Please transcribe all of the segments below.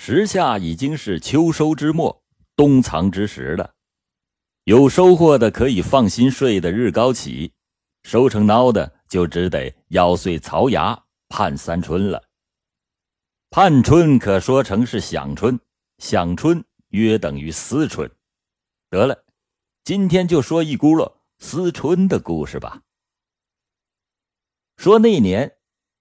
时下已经是秋收之末，冬藏之时了。有收获的可以放心睡的日高起，收成孬的就只得咬碎槽牙盼三春了。盼春可说成是享春，享春约等于思春。得了，今天就说一轱辘思春的故事吧。说那年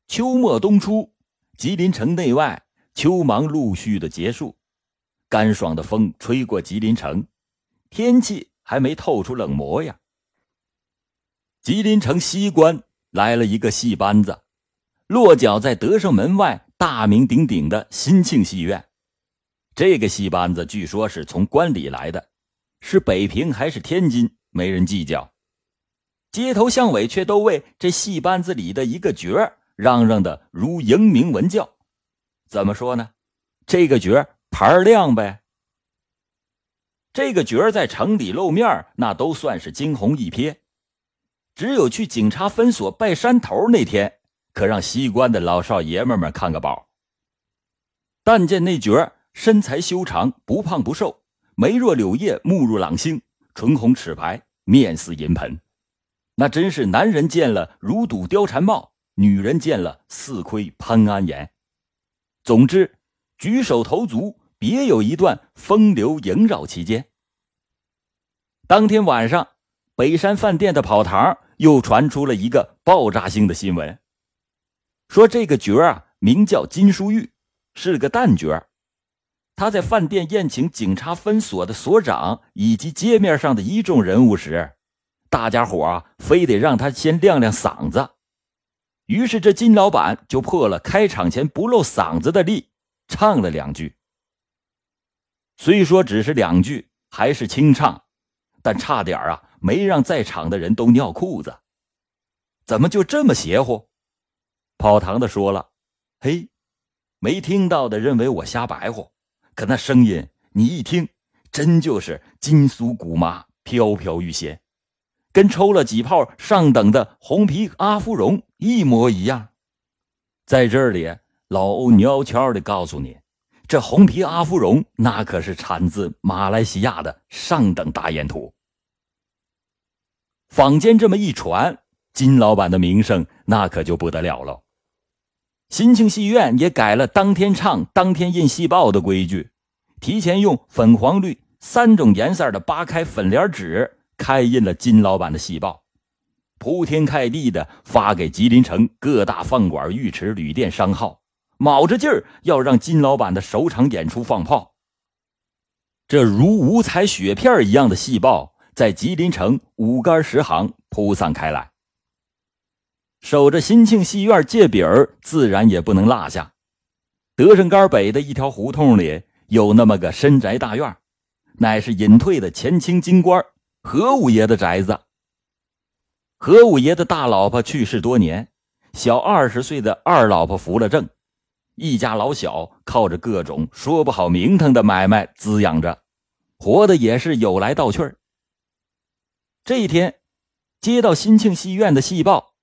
秋末冬初，吉林城内外秋忙陆续的结束，干爽的风吹过吉林城，天气还没透出冷模样。吉林城西关来了一个戏班子，落脚在德胜门外。大名鼎鼎的新庆戏院，这个戏班子据说是从关里来的，是北平还是天津，没人计较。街头巷尾却都为这戏班子里的一个角儿嚷嚷的如迎明文教。怎么说呢？这个角儿牌亮呗。这个角在城里露面，那都算是惊鸿一瞥。只有去警察分所拜山头那天。可让西关的老少爷们们看个饱。但见那角身材修长，不胖不瘦，眉若柳叶，目如朗星，唇红齿白，面似银盆，那真是男人见了如睹貂蝉貌，女人见了似窥潘安颜。总之，举手投足别有一段风流萦绕其间。当天晚上，北山饭店的跑堂又传出了一个爆炸性的新闻。说这个角啊，名叫金淑玉，是个旦角他在饭店宴请警察分所的所长以及街面上的一众人物时，大家伙啊，非得让他先亮亮嗓子。于是这金老板就破了开场前不露嗓子的例，唱了两句。虽说只是两句，还是清唱，但差点啊，没让在场的人都尿裤子。怎么就这么邪乎？跑堂的说了：“嘿，没听到的认为我瞎白活，可那声音你一听，真就是金酥骨麻、飘飘欲仙，跟抽了几泡上等的红皮阿芙蓉一模一样。在这里，老欧悄悄的告诉你，这红皮阿芙蓉那可是产自马来西亚的上等大烟土。坊间这么一传，金老板的名声那可就不得了了。”新庆戏院也改了当天唱、当天印戏报的规矩，提前用粉、黄、绿三种颜色的八开粉帘纸开印了金老板的戏报，铺天盖地的发给吉林城各大饭馆、浴池、旅店、商号，卯着劲儿要让金老板的首场演出放炮。这如五彩雪片一样的戏报在吉林城五杆十行铺散开来。守着新庆戏院借饼儿，自然也不能落下。德胜杆北的一条胡同里有那么个深宅大院，乃是隐退的前清京官何五爷的宅子。何五爷的大老婆去世多年，小二十岁的二老婆扶了正，一家老小靠着各种说不好名堂的买卖滋养着，活的也是有来道去。这一天，接到新庆戏院的戏报。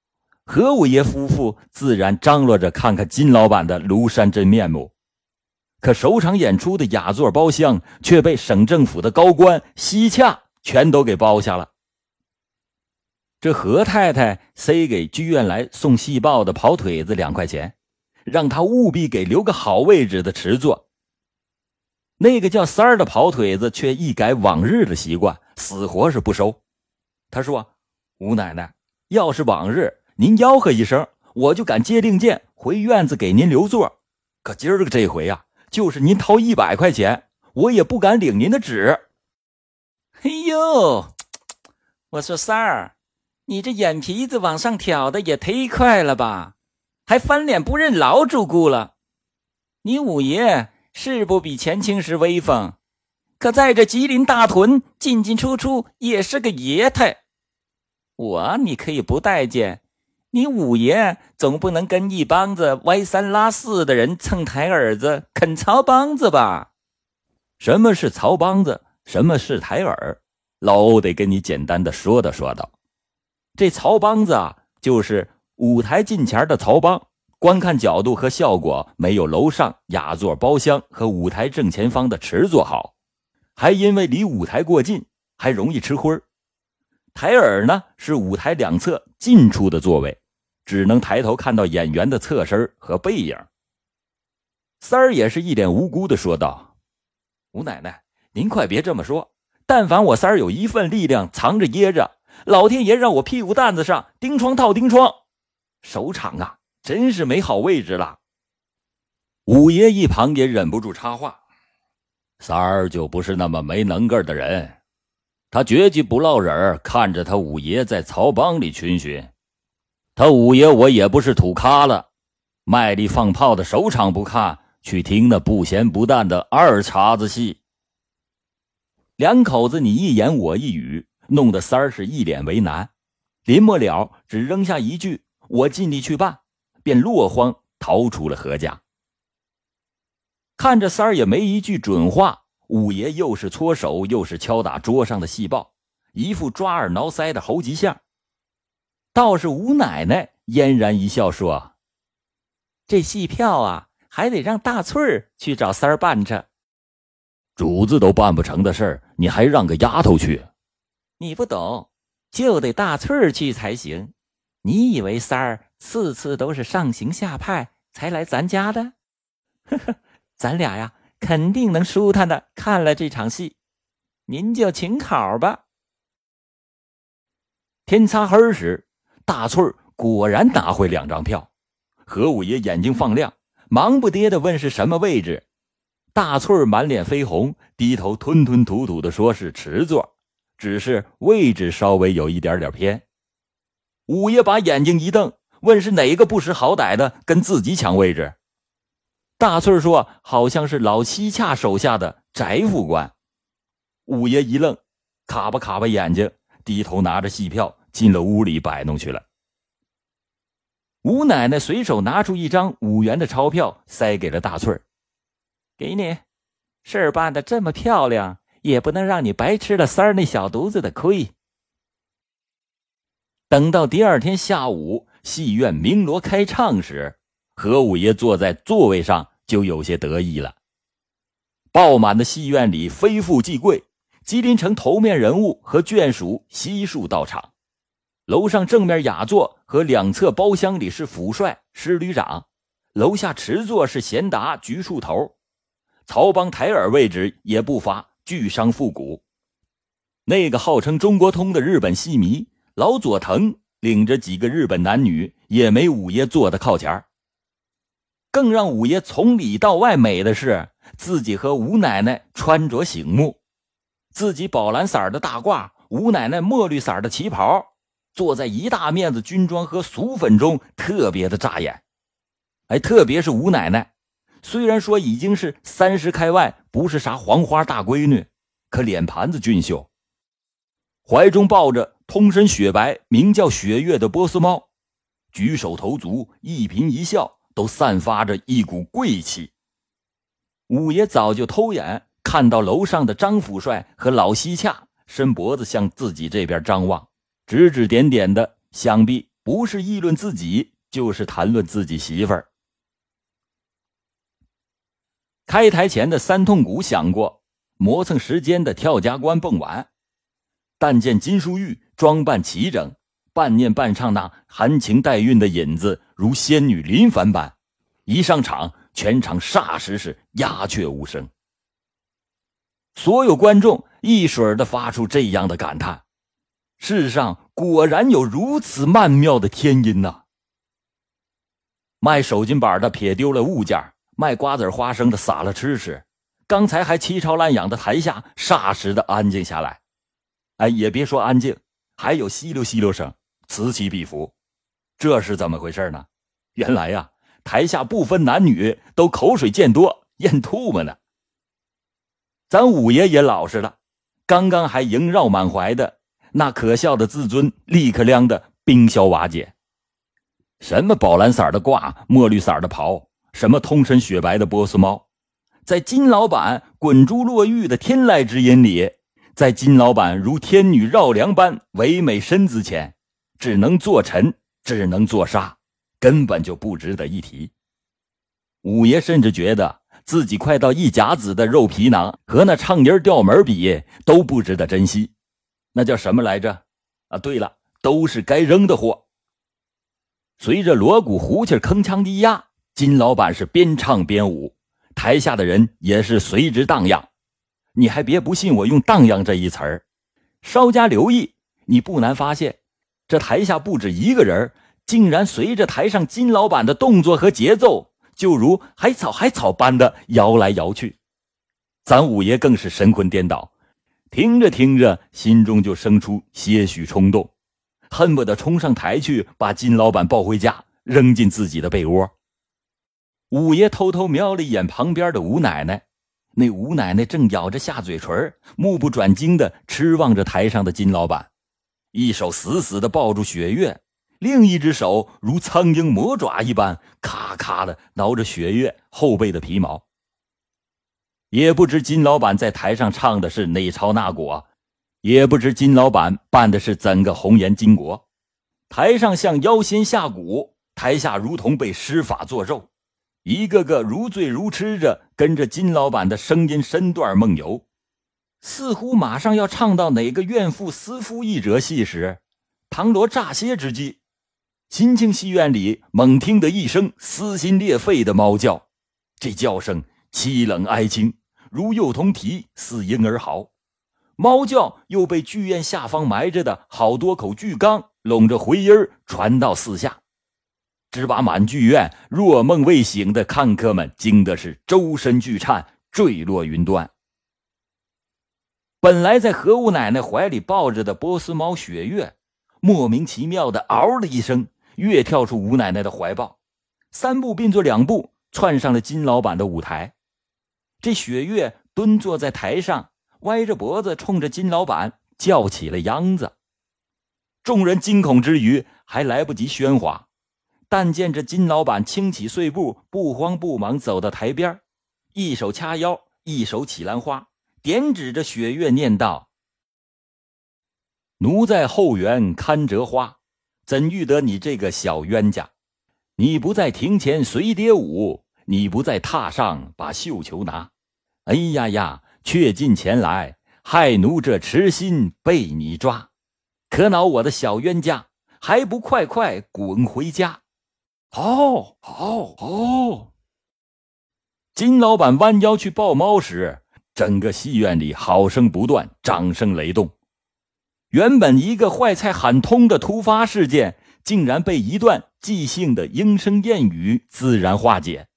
何五爷夫妇自然张罗着看看金老板的庐山真面目，可首场演出的雅座包厢却被省政府的高官西洽全都给包下了。这何太太塞给剧院来送戏报的跑腿子两块钱，让他务必给留个好位置的池座。那个叫三儿的跑腿子却一改往日的习惯，死活是不收。他说：“吴奶奶，要是往日……”您吆喝一声，我就敢接令箭回院子给您留座。可今儿个这回啊，就是您掏一百块钱，我也不敢领您的旨。哎呦，我说三儿，你这眼皮子往上挑的也忒快了吧？还翻脸不认老主顾了？你五爷是不比前清时威风，可在这吉林大屯进进出出也是个爷态。我你可以不待见。你五爷总不能跟一帮子歪三拉四的人蹭台耳子、啃曹帮子吧？什么是曹帮子？什么是台耳？老欧得跟你简单的说道说道。这曹帮子啊，就是舞台近前的曹帮，观看角度和效果没有楼上雅座包厢和舞台正前方的池座好，还因为离舞台过近，还容易吃灰台耳呢是舞台两侧近处的座位，只能抬头看到演员的侧身和背影。三儿也是一脸无辜的说道：“吴奶奶，您快别这么说。但凡我三儿有一份力量藏着掖着，老天爷让我屁股蛋子上钉疮套钉疮，首场啊，真是没好位置了。”五爷一旁也忍不住插话：“三儿就不是那么没能个的人，他绝技不落忍看着他五爷在曹帮里群巡，他五爷我也不是土咖了，卖力放炮的首场不看。”去听那不咸不淡的二茬子戏。两口子你一言我一语，弄得三儿是一脸为难。临末了，只扔下一句：“我尽力去办。”便落荒逃出了何家。看着三儿也没一句准话，五爷又是搓手，又是敲打桌上的戏报，一副抓耳挠腮的猴急相。倒是吴奶奶嫣然一笑说：“这戏票啊。”还得让大翠儿去找三儿办着，主子都办不成的事儿，你还让个丫头去？你不懂，就得大翠儿去才行。你以为三儿次次都是上行下派才来咱家的？呵呵，咱俩呀，肯定能舒坦的看了这场戏。您就请考吧。天擦黑时，大翠儿果然拿回两张票。何五爷眼睛放亮。忙不迭的问是什么位置，大翠儿满脸绯红，低头吞吞吐吐的说是池座，只是位置稍微有一点点偏。五爷把眼睛一瞪，问是哪个不识好歹的跟自己抢位置。大翠说好像是老西洽手下的翟副官。五爷一愣，卡巴卡巴眼睛，低头拿着戏票进了屋里摆弄去了。吴奶奶随手拿出一张五元的钞票，塞给了大翠儿：“给你，事儿办的这么漂亮，也不能让你白吃了三儿那小犊子的亏。”等到第二天下午，戏院鸣锣开唱时，何五爷坐在座位上就有些得意了。爆满的戏院里，非富即贵，吉林城头面人物和眷属悉数到场。楼上正面雅座和两侧包厢里是府帅、师旅长，楼下池座是贤达、局处头，曹帮台耳位置也不乏巨商富贾。那个号称中国通的日本戏迷老佐藤，领着几个日本男女，也没五爷坐的靠前更让五爷从里到外美的是，自己和吴奶奶穿着醒目，自己宝蓝色的大褂，吴奶奶墨绿色的旗袍。坐在一大面子军装和俗粉中，特别的扎眼。哎，特别是吴奶奶，虽然说已经是三十开外，不是啥黄花大闺女，可脸盘子俊秀，怀中抱着通身雪白、名叫雪月的波斯猫，举手投足、一颦一笑都散发着一股贵气。五爷早就偷眼看到楼上的张府帅和老西洽伸脖子向自己这边张望。指指点点的，想必不是议论自己，就是谈论自己媳妇儿。开台前的三通鼓响过，磨蹭时间的跳夹关蹦完，但见金淑玉装扮齐整，半念半唱那含情带韵的引子，如仙女临凡般。一上场，全场霎时是鸦雀无声。所有观众一水儿的发出这样的感叹。世上果然有如此曼妙的天音呐！卖手巾板的撇丢了物件，卖瓜子花生的撒了吃吃。刚才还七吵烂痒的台下，霎时的安静下来。哎，也别说安静，还有稀溜稀溜声，此起彼伏。这是怎么回事呢？原来呀，台下不分男女，都口水见多，咽唾沫呢。咱五爷也老实了，刚刚还萦绕满怀的。那可笑的自尊立刻亮的冰消瓦解。什么宝蓝色的褂，墨绿色的袍，什么通身雪白的波斯猫，在金老板滚珠落玉的天籁之音里，在金老板如天女绕梁般唯美身姿前，只能做臣，只能做沙，根本就不值得一提。五爷甚至觉得自己快到一甲子的肉皮囊和那唱音调门比都不值得珍惜，那叫什么来着？啊，对了，都是该扔的货。随着锣鼓胡琴铿锵低压，金老板是边唱边舞，台下的人也是随之荡漾。你还别不信我用“荡漾”这一词儿，稍加留意，你不难发现，这台下不止一个人，竟然随着台上金老板的动作和节奏，就如海草海草般的摇来摇去。咱五爷更是神魂颠倒，听着听着，心中就生出些许冲动。恨不得冲上台去，把金老板抱回家，扔进自己的被窝。五爷偷偷瞄了一眼旁边的吴奶奶，那吴奶奶正咬着下嘴唇，目不转睛的痴望着台上的金老板，一手死死的抱住雪月，另一只手如苍蝇魔爪一般，咔咔的挠着雪月后背的皮毛。也不知金老板在台上唱的是哪朝哪国。也不知金老板办的是怎个红颜巾帼，台上像妖仙下蛊，台下如同被施法做肉，一个个如醉如痴着跟着金老板的声音身段梦游，似乎马上要唱到哪个怨妇思夫一折戏时，唐罗乍歇之际，新庆戏院里猛听得一声撕心裂肺的猫叫，这叫声凄冷哀清，如幼童啼，似婴儿嚎。猫叫又被剧院下方埋着的好多口巨缸拢着回音传到四下，只把满剧院若梦未醒的看客们惊的是周身剧颤，坠落云端。本来在何五奶奶怀里抱着的波斯猫雪月，莫名其妙的嗷的一声，跃跳出吴奶奶的怀抱，三步并作两步窜上了金老板的舞台。这雪月蹲坐在台上。歪着脖子冲着金老板叫起了秧子，众人惊恐之余还来不及喧哗，但见这金老板轻起碎步，不慌不忙走到台边，一手掐腰，一手起兰花，点指着雪月念道：“奴在后园看折花，怎遇得你这个小冤家？你不在庭前随蝶舞，你不在榻上把绣球拿。哎呀呀！”却进前来，害奴这痴心被你抓，可恼我的小冤家，还不快快滚回家！好，好，好！金老板弯腰去抱猫时，整个戏院里好。声不断，掌声雷动。原本一个坏菜喊通的突发事件，竟然被一段即兴的莺声燕语自然化解。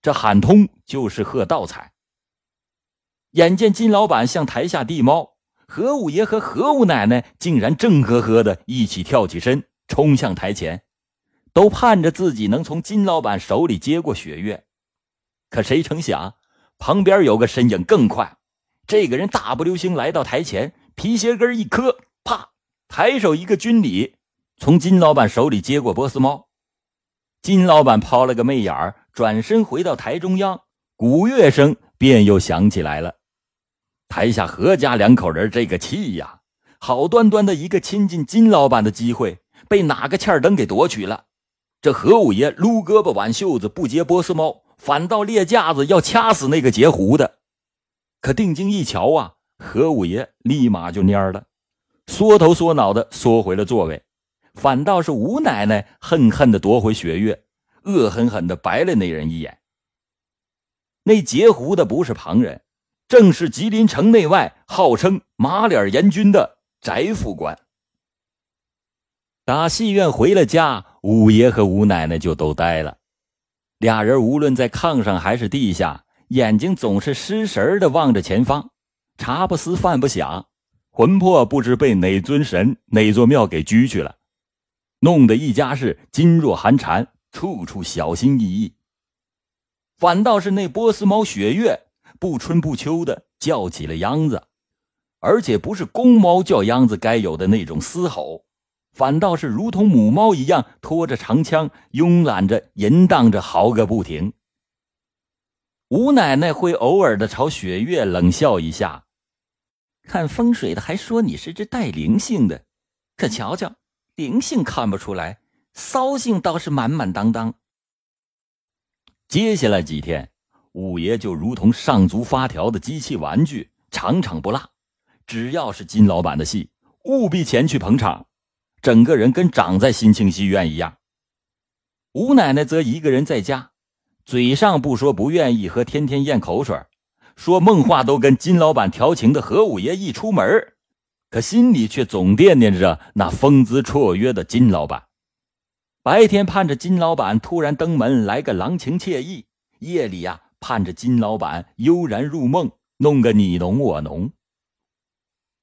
这喊通就是喝道彩。眼见金老板向台下递猫，何五爷和何五奶奶竟然正呵呵的一起跳起身，冲向台前，都盼着自己能从金老板手里接过雪月。可谁成想，旁边有个身影更快，这个人大步流星来到台前，皮鞋跟一磕，啪，抬手一个军礼，从金老板手里接过波斯猫。金老板抛了个媚眼，转身回到台中央，鼓乐声便又响起来了。台下何家两口人这个气呀！好端端的一个亲近金老板的机会，被哪个欠灯给夺取了。这何五爷撸胳膊挽袖子不接波斯猫，反倒列架子要掐死那个截胡的。可定睛一瞧啊，何五爷立马就蔫了，缩头缩脑的缩回了座位。反倒是吴奶奶恨恨的夺回雪月，恶狠狠的白了那人一眼。那截胡的不是旁人。正是吉林城内外号称马脸阎君的翟副官。打戏院回了家，五爷和吴奶奶就都呆了。俩人无论在炕上还是地下，眼睛总是失神的望着前方，茶不思饭不想，魂魄不知被哪尊神、哪座庙给拘去了，弄得一家是噤若寒蝉，处处小心翼翼。反倒是那波斯猫雪月。不春不秋的叫起了秧子，而且不是公猫叫秧子该有的那种嘶吼，反倒是如同母猫一样拖着长枪，慵懒着淫荡着嚎个不停。吴奶奶会偶尔的朝雪月冷笑一下，看风水的还说你是只带灵性的，可瞧瞧，灵性看不出来，骚性倒是满满当当。接下来几天，五爷就如同上足发条的机器玩具，场场不落。只要是金老板的戏，务必前去捧场，整个人跟长在新清戏院一样。吴奶奶则一个人在家，嘴上不说不愿意和天天咽口水，说梦话都跟金老板调情的何五爷一出门可心里却总惦念着那风姿绰约的金老板。白天盼着金老板突然登门来个郎情妾意，夜里呀盼着金老板悠然入梦，弄个你侬我侬。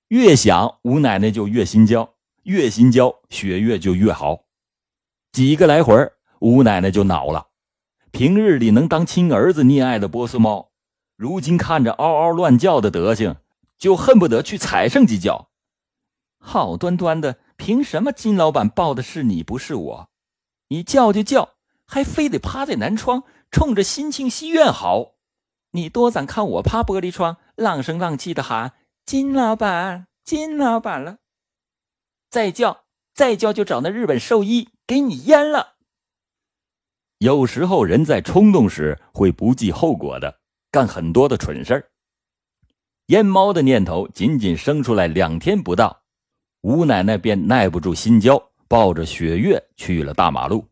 越想吴奶奶就越心焦，越心焦雪越就越好。几个来回吴奶奶就恼了。平日里能当亲儿子溺爱的波斯猫，如今看着嗷嗷乱叫的德行，就恨不得去踩上几脚。好端端的，凭什么金老板抱的是你，不是我？你叫就叫，还非得趴在南窗，冲着新庆戏院嚎。你多咱看我趴玻璃窗，浪声浪气的喊金老板，金老板了。再叫，再叫就找那日本兽医给你阉了。有时候人在冲动时会不计后果的干很多的蠢事儿。阉猫的念头仅仅生出来两天不到。吴奶奶便耐不住心焦，抱着雪月去了大马路，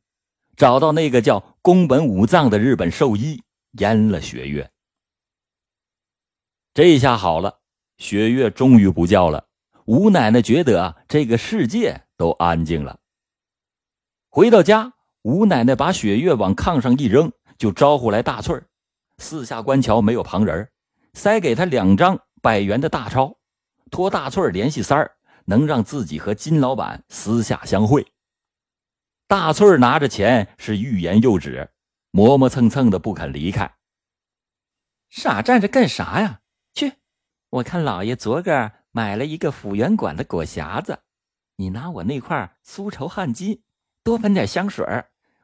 找到那个叫宫本武藏的日本兽医，阉了雪月。这下好了，雪月终于不叫了。吴奶奶觉得，这个世界都安静了。回到家，吴奶奶把雪月往炕上一扔，就招呼来大翠儿。四下观瞧，没有旁人，塞给他两张百元的大钞，托大翠儿联系三儿。能让自己和金老板私下相会。大翠儿拿着钱是欲言又止，磨磨蹭蹭的不肯离开。傻站着干啥呀？去，我看老爷昨个买了一个府园馆的果匣子，你拿我那块酥绸汗巾，多喷点香水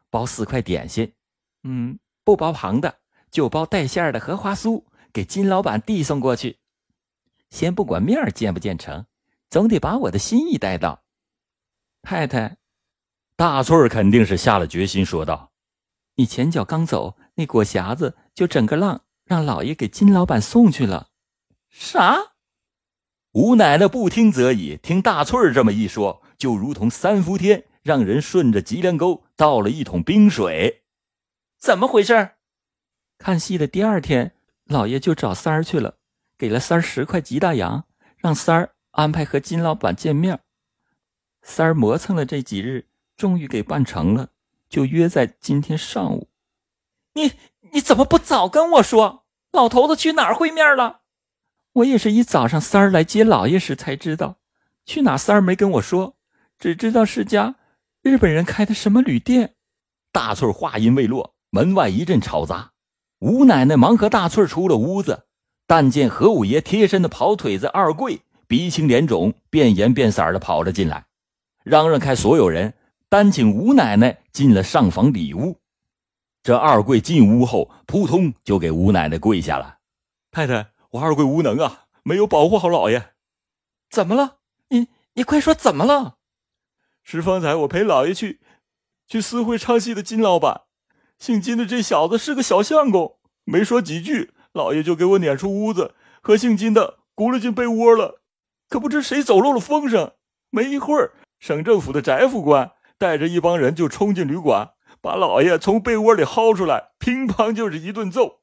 包四块点心，嗯，不包旁的，就包带馅的荷花酥，给金老板递送过去。先不管面儿见不见成。总得把我的心意带到，太太，大翠儿肯定是下了决心，说道：“你前脚刚走，那果匣子就整个浪让老爷给金老板送去了。”啥？吴奶奶不听则已，听大翠儿这么一说，就如同三伏天让人顺着脊梁沟倒了一桶冰水。怎么回事？看戏的第二天，老爷就找三儿去了，给了三儿十块吉大洋，让三儿。安排和金老板见面，三儿磨蹭了这几日，终于给办成了，就约在今天上午。你你怎么不早跟我说？老头子去哪儿会面了？我也是一早上三儿来接老爷时才知道，去哪三儿没跟我说，只知道是家日本人开的什么旅店。大翠话音未落，门外一阵吵杂，吴奶奶忙和大翠出了屋子，但见何五爷贴身的跑腿子二贵。鼻青脸肿、变颜变色的跑了进来，嚷嚷开所有人，单请吴奶奶进了上房里屋。这二贵进屋后，扑通就给吴奶奶跪下了：“太太，我二贵无能啊，没有保护好老爷。怎么了？你你快说怎么了？是方才我陪老爷去去私会唱戏的金老板，姓金的这小子是个小相公，没说几句，老爷就给我撵出屋子，和姓金的轱辘进被窝了。”可不知谁走漏了风声，没一会儿，省政府的翟副官带着一帮人就冲进旅馆，把老爷从被窝里薅出来，乒乓就是一顿揍。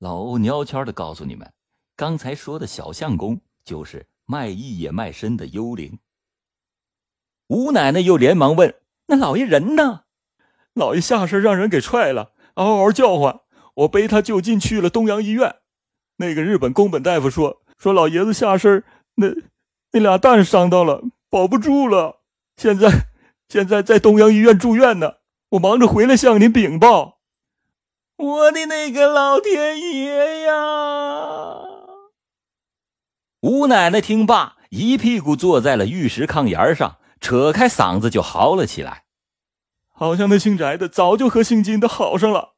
老欧悄悄的告诉你们，刚才说的小相公就是卖艺也卖身的幽灵。吴奶奶又连忙问：“那老爷人呢？”老爷下身让人给踹了，嗷嗷叫唤，我背他就近去了东阳医院。那个日本宫本大夫说：“说老爷子下身。”那那俩蛋伤到了，保不住了。现在现在在东阳医院住院呢。我忙着回来向您禀报。我的那个老天爷呀！吴奶奶听罢，一屁股坐在了玉石炕沿上，扯开嗓子就嚎了起来。好像那姓翟的早就和姓金的好上了。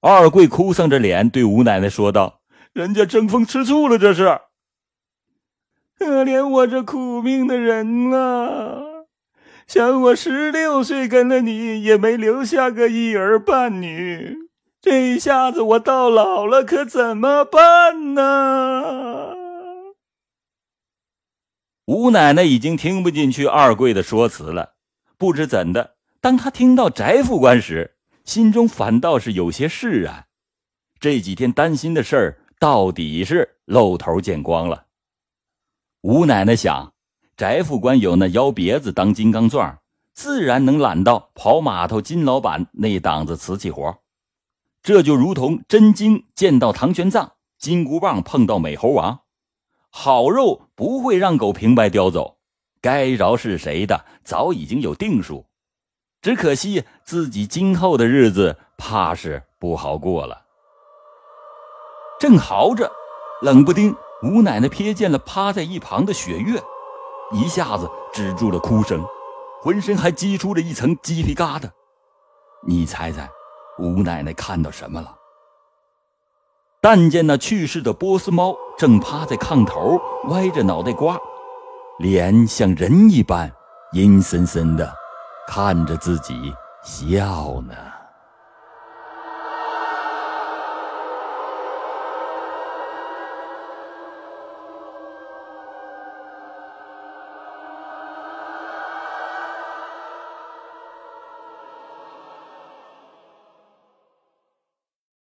二贵哭丧着脸对吴奶奶说道：“人家争风吃醋了，这是。”可怜我这苦命的人啊！想我十六岁跟了你，也没留下个一儿半女。这一下子我到老了，可怎么办呢？吴奶奶已经听不进去二贵的说辞了，不知怎的，当她听到翟副官时，心中反倒是有些释然。这几天担心的事儿，到底是露头见光了。吴奶奶想，翟副官有那腰别子当金刚钻，自然能揽到跑码头金老板那档子瓷器活。这就如同真经见到唐玄奘，金箍棒碰到美猴王。好肉不会让狗平白叼走，该饶是谁的早已经有定数，只可惜自己今后的日子怕是不好过了。正嚎着，冷不丁，吴奶奶瞥见了趴在一旁的雪月，一下子止住了哭声，浑身还激出了一层鸡皮疙瘩。你猜猜，吴奶奶看到什么了？但见那去世的波斯猫正趴在炕头，歪着脑袋瓜，脸像人一般，阴森森的，看着自己笑呢。